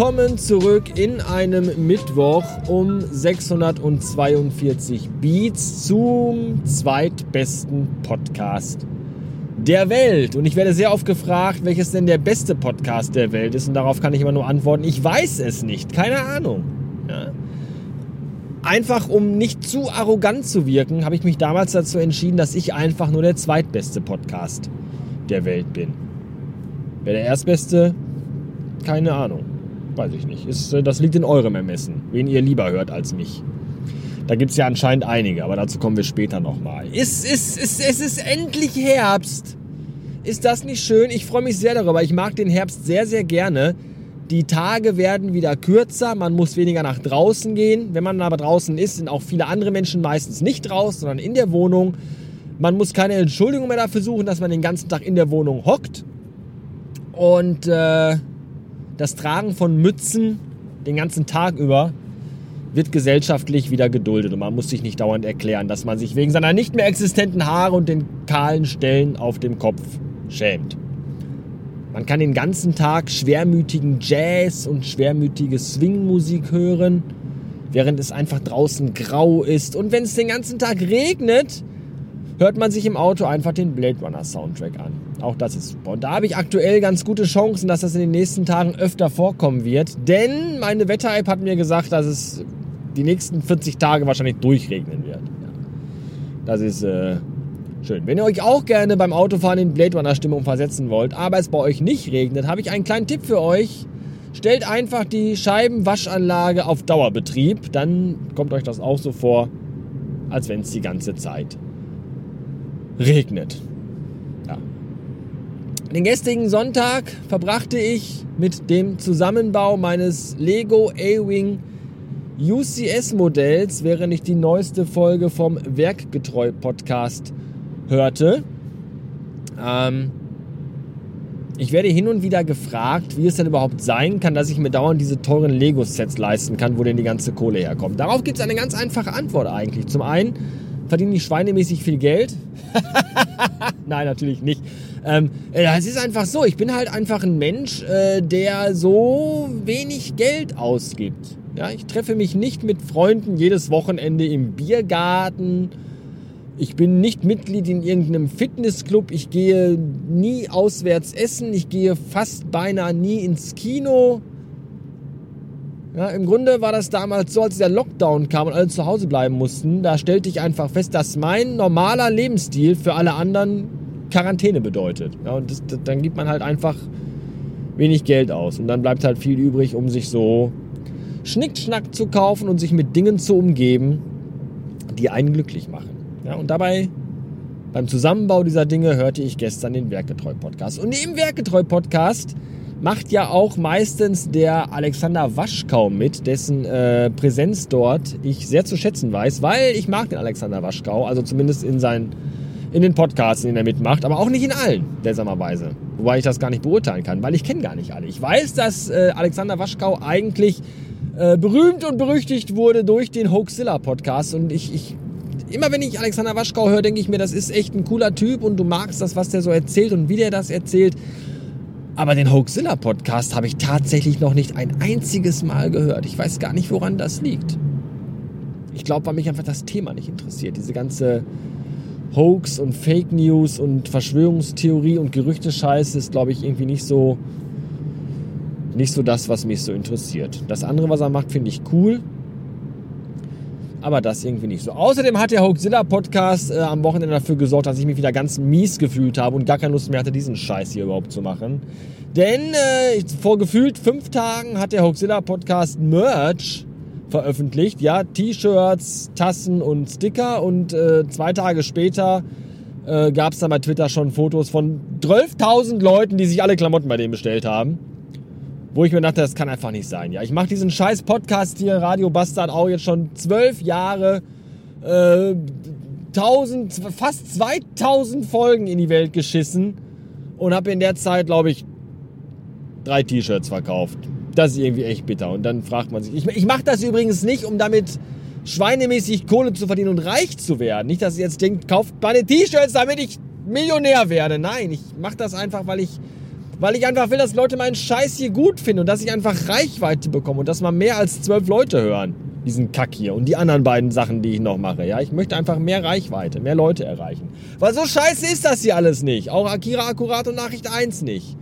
Willkommen zurück in einem Mittwoch um 642 Beats zum zweitbesten Podcast der Welt. Und ich werde sehr oft gefragt, welches denn der beste Podcast der Welt ist. Und darauf kann ich immer nur antworten, ich weiß es nicht. Keine Ahnung. Ja. Einfach um nicht zu arrogant zu wirken, habe ich mich damals dazu entschieden, dass ich einfach nur der zweitbeste Podcast der Welt bin. Wer der erstbeste? Keine Ahnung. Weiß ich nicht. Ist, äh, das liegt in eurem Ermessen, wen ihr lieber hört als mich. Da gibt es ja anscheinend einige, aber dazu kommen wir später nochmal. Es ist, ist, es ist endlich Herbst. Ist das nicht schön? Ich freue mich sehr darüber. Ich mag den Herbst sehr, sehr gerne. Die Tage werden wieder kürzer, man muss weniger nach draußen gehen. Wenn man aber draußen ist, sind auch viele andere Menschen meistens nicht draußen, sondern in der Wohnung. Man muss keine Entschuldigung mehr dafür suchen, dass man den ganzen Tag in der Wohnung hockt. Und äh, das Tragen von Mützen den ganzen Tag über wird gesellschaftlich wieder geduldet und man muss sich nicht dauernd erklären, dass man sich wegen seiner nicht mehr existenten Haare und den kahlen Stellen auf dem Kopf schämt. Man kann den ganzen Tag schwermütigen Jazz und schwermütige Swingmusik hören, während es einfach draußen grau ist. Und wenn es den ganzen Tag regnet, hört man sich im Auto einfach den Blade Runner Soundtrack an. Auch das ist super. Und da habe ich aktuell ganz gute Chancen, dass das in den nächsten Tagen öfter vorkommen wird. Denn meine Wetter-App hat mir gesagt, dass es die nächsten 40 Tage wahrscheinlich durchregnen wird. Das ist äh, schön. Wenn ihr euch auch gerne beim Autofahren in Blade Runner Stimmung versetzen wollt, aber es bei euch nicht regnet, habe ich einen kleinen Tipp für euch. Stellt einfach die Scheibenwaschanlage auf Dauerbetrieb, dann kommt euch das auch so vor, als wenn es die ganze Zeit regnet. Den gestrigen Sonntag verbrachte ich mit dem Zusammenbau meines Lego A-Wing UCS-Modells, während ich die neueste Folge vom Werkgetreu-Podcast hörte. Ähm, ich werde hin und wieder gefragt, wie es denn überhaupt sein kann, dass ich mir dauernd diese teuren Lego-Sets leisten kann, wo denn die ganze Kohle herkommt. Darauf gibt es eine ganz einfache Antwort eigentlich. Zum einen verdiene ich schweinemäßig viel Geld. Nein, natürlich nicht. Ähm, äh, es ist einfach so, ich bin halt einfach ein Mensch, äh, der so wenig Geld ausgibt. Ja, ich treffe mich nicht mit Freunden jedes Wochenende im Biergarten. Ich bin nicht Mitglied in irgendeinem Fitnessclub. Ich gehe nie auswärts essen. Ich gehe fast beinahe nie ins Kino. Ja, Im Grunde war das damals so, als der Lockdown kam und alle zu Hause bleiben mussten. Da stellte ich einfach fest, dass mein normaler Lebensstil für alle anderen Quarantäne bedeutet. Ja, und das, das, dann gibt man halt einfach wenig Geld aus. Und dann bleibt halt viel übrig, um sich so Schnickschnack zu kaufen und sich mit Dingen zu umgeben, die einen glücklich machen. Ja, und dabei beim Zusammenbau dieser Dinge hörte ich gestern den Werkgetreu-Podcast. Und im Werkgetreu-Podcast macht ja auch meistens der Alexander Waschkau mit, dessen äh, Präsenz dort ich sehr zu schätzen weiß, weil ich mag den Alexander Waschkau, also zumindest in, seinen, in den Podcasts, in denen er mitmacht, aber auch nicht in allen, seltsamerweise. Wobei ich das gar nicht beurteilen kann, weil ich kenne gar nicht alle. Ich weiß, dass äh, Alexander Waschkau eigentlich äh, berühmt und berüchtigt wurde durch den Hoaxilla Podcast und ich, ich immer wenn ich Alexander Waschkau höre, denke ich mir, das ist echt ein cooler Typ und du magst das, was der so erzählt und wie der das erzählt. Aber den Hoaxilla Podcast habe ich tatsächlich noch nicht ein einziges Mal gehört. Ich weiß gar nicht, woran das liegt. Ich glaube, weil mich einfach das Thema nicht interessiert. Diese ganze Hoax und Fake News und Verschwörungstheorie und Gerüchte-Scheiße ist, glaube ich, irgendwie nicht so, nicht so das, was mich so interessiert. Das andere, was er macht, finde ich cool aber das irgendwie nicht so. Außerdem hat der Hoaxilla Podcast äh, am Wochenende dafür gesorgt, dass ich mich wieder ganz mies gefühlt habe und gar keine Lust mehr hatte, diesen Scheiß hier überhaupt zu machen. Denn äh, vor gefühlt fünf Tagen hat der Hoaxilla Podcast Merch veröffentlicht. Ja, T-Shirts, Tassen und Sticker. Und äh, zwei Tage später äh, gab es dann bei Twitter schon Fotos von 12.000 Leuten, die sich alle Klamotten bei dem bestellt haben wo ich mir dachte, das kann einfach nicht sein. Ja, ich mache diesen scheiß Podcast hier, Radio Bastard, auch jetzt schon zwölf Jahre, äh, tausend, fast 2000 Folgen in die Welt geschissen und habe in der Zeit, glaube ich, drei T-Shirts verkauft. Das ist irgendwie echt bitter. Und dann fragt man sich, ich, ich mache das übrigens nicht, um damit schweinemäßig Kohle zu verdienen und reich zu werden. Nicht, dass ihr jetzt denkt, kauft meine T-Shirts, damit ich Millionär werde. Nein, ich mache das einfach, weil ich Weil ich einfach will, dass Leute meinen Scheiß hier gut finden und dass ich einfach Reichweite bekomme und dass mal mehr als zwölf Leute hören. Diesen Kack hier und die anderen beiden Sachen, die ich noch mache. Ja, ich möchte einfach mehr Reichweite, mehr Leute erreichen. Weil so scheiße ist das hier alles nicht. Auch Akira Akkurat und Nachricht 1 nicht.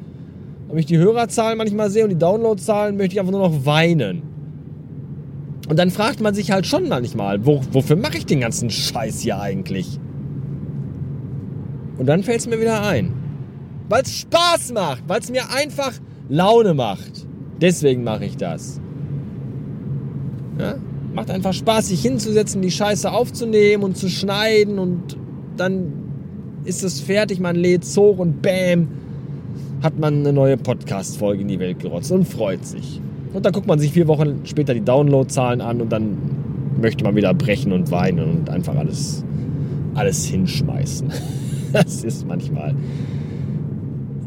Wenn ich die Hörerzahlen manchmal sehe und die Downloadzahlen, möchte ich einfach nur noch weinen. Und dann fragt man sich halt schon manchmal, wo, wofür mache ich den ganzen Scheiß hier eigentlich? Und dann fällt es mir wieder ein. Weil es Spaß macht, weil es mir einfach Laune macht. Deswegen mache ich das. Ja? Macht einfach Spaß, sich hinzusetzen, die Scheiße aufzunehmen und zu schneiden und dann ist es fertig, man lädt es hoch und bam, hat man eine neue Podcast-Folge in die Welt gerotzt und freut sich. Und dann guckt man sich vier Wochen später die Downloadzahlen an und dann möchte man wieder brechen und weinen und einfach alles, alles hinschmeißen. Das ist manchmal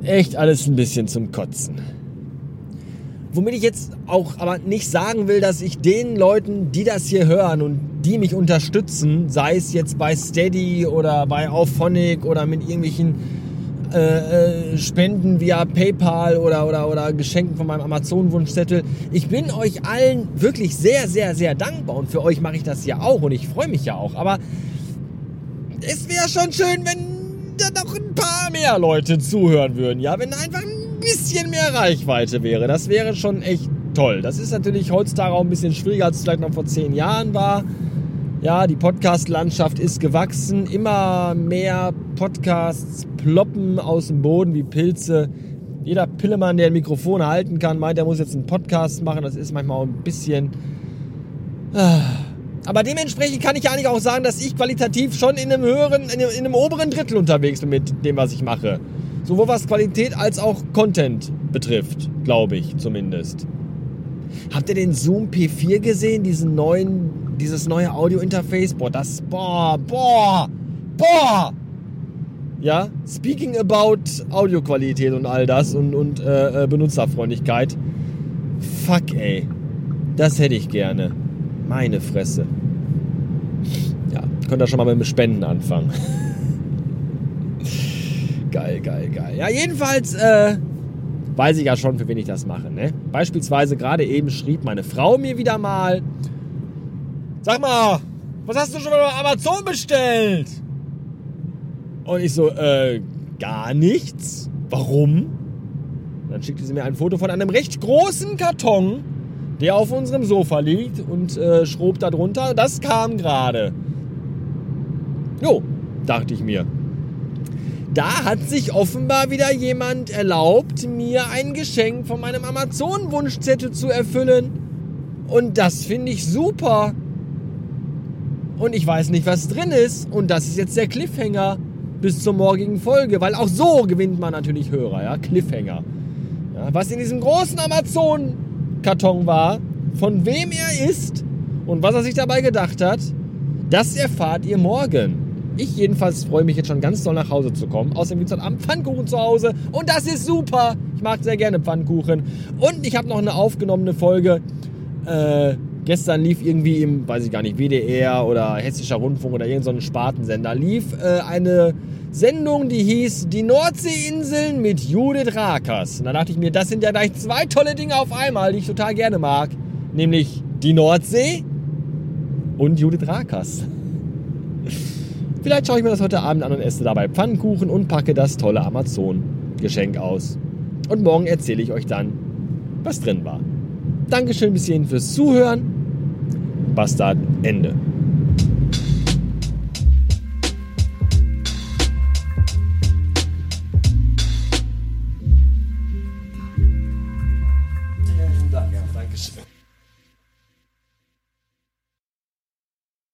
echt alles ein bisschen zum Kotzen. Womit ich jetzt auch aber nicht sagen will, dass ich den Leuten, die das hier hören und die mich unterstützen, sei es jetzt bei Steady oder bei Auphonic oder mit irgendwelchen äh, äh, Spenden via PayPal oder, oder, oder Geschenken von meinem Amazon-Wunschzettel. Ich bin euch allen wirklich sehr, sehr, sehr dankbar und für euch mache ich das ja auch und ich freue mich ja auch. Aber es wäre schon schön, wenn da noch ein paar mehr Leute zuhören würden. Ja, wenn einfach ein bisschen mehr Reichweite wäre. Das wäre schon echt toll. Das ist natürlich heutzutage auch ein bisschen schwieriger, als es vielleicht noch vor zehn Jahren war. Ja, die Podcast-Landschaft ist gewachsen. Immer mehr Podcasts ploppen aus dem Boden wie Pilze. Jeder Pillemann, der ein Mikrofon halten kann, meint, er muss jetzt einen Podcast machen. Das ist manchmal auch ein bisschen. Ah. Aber dementsprechend kann ich eigentlich auch sagen, dass ich qualitativ schon in einem höheren, in einem oberen Drittel unterwegs bin mit dem, was ich mache. Sowohl was Qualität als auch Content betrifft, glaube ich zumindest. Habt ihr den Zoom P4 gesehen, diesen neuen dieses neue Audio-Interface, boah, das, boah, boah, boah. Ja, speaking about Audioqualität und all das und, und äh, äh, Benutzerfreundlichkeit. Fuck, ey. Das hätte ich gerne. Meine Fresse. Ja, könnt ihr schon mal mit dem Spenden anfangen. geil, geil, geil. Ja, jedenfalls, äh, weiß ich ja schon, für wen ich das mache. Ne? Beispielsweise gerade eben schrieb meine Frau mir wieder mal, Sag mal, was hast du schon bei Amazon bestellt? Und ich so, äh, gar nichts. Warum? Dann schickte sie mir ein Foto von einem recht großen Karton, der auf unserem Sofa liegt und äh, schrob da drunter. Das kam gerade. Jo, dachte ich mir. Da hat sich offenbar wieder jemand erlaubt, mir ein Geschenk von meinem Amazon-Wunschzettel zu erfüllen. Und das finde ich super und ich weiß nicht, was drin ist. Und das ist jetzt der Cliffhanger bis zur morgigen Folge, weil auch so gewinnt man natürlich Hörer, ja, Cliffhanger. Ja, was in diesem großen Amazon-Karton war, von wem er ist und was er sich dabei gedacht hat, das erfahrt ihr morgen. Ich jedenfalls freue mich jetzt schon ganz doll nach Hause zu kommen. Außerdem gibt es heute Abend Pfannkuchen zu Hause und das ist super. Ich mag sehr gerne Pfannkuchen. Und ich habe noch eine aufgenommene Folge. Äh, Gestern lief irgendwie im, weiß ich gar nicht, WDR oder Hessischer Rundfunk oder irgendein so Spartensender, lief äh, eine Sendung, die hieß Die Nordseeinseln mit Judith Rakers. Und da dachte ich mir, das sind ja gleich zwei tolle Dinge auf einmal, die ich total gerne mag. Nämlich die Nordsee und Judith Rakers. Vielleicht schaue ich mir das heute Abend an und esse dabei Pfannkuchen und packe das tolle Amazon-Geschenk aus. Und morgen erzähle ich euch dann, was drin war. Dankeschön bis hierhin fürs Zuhören. Bastard Ende.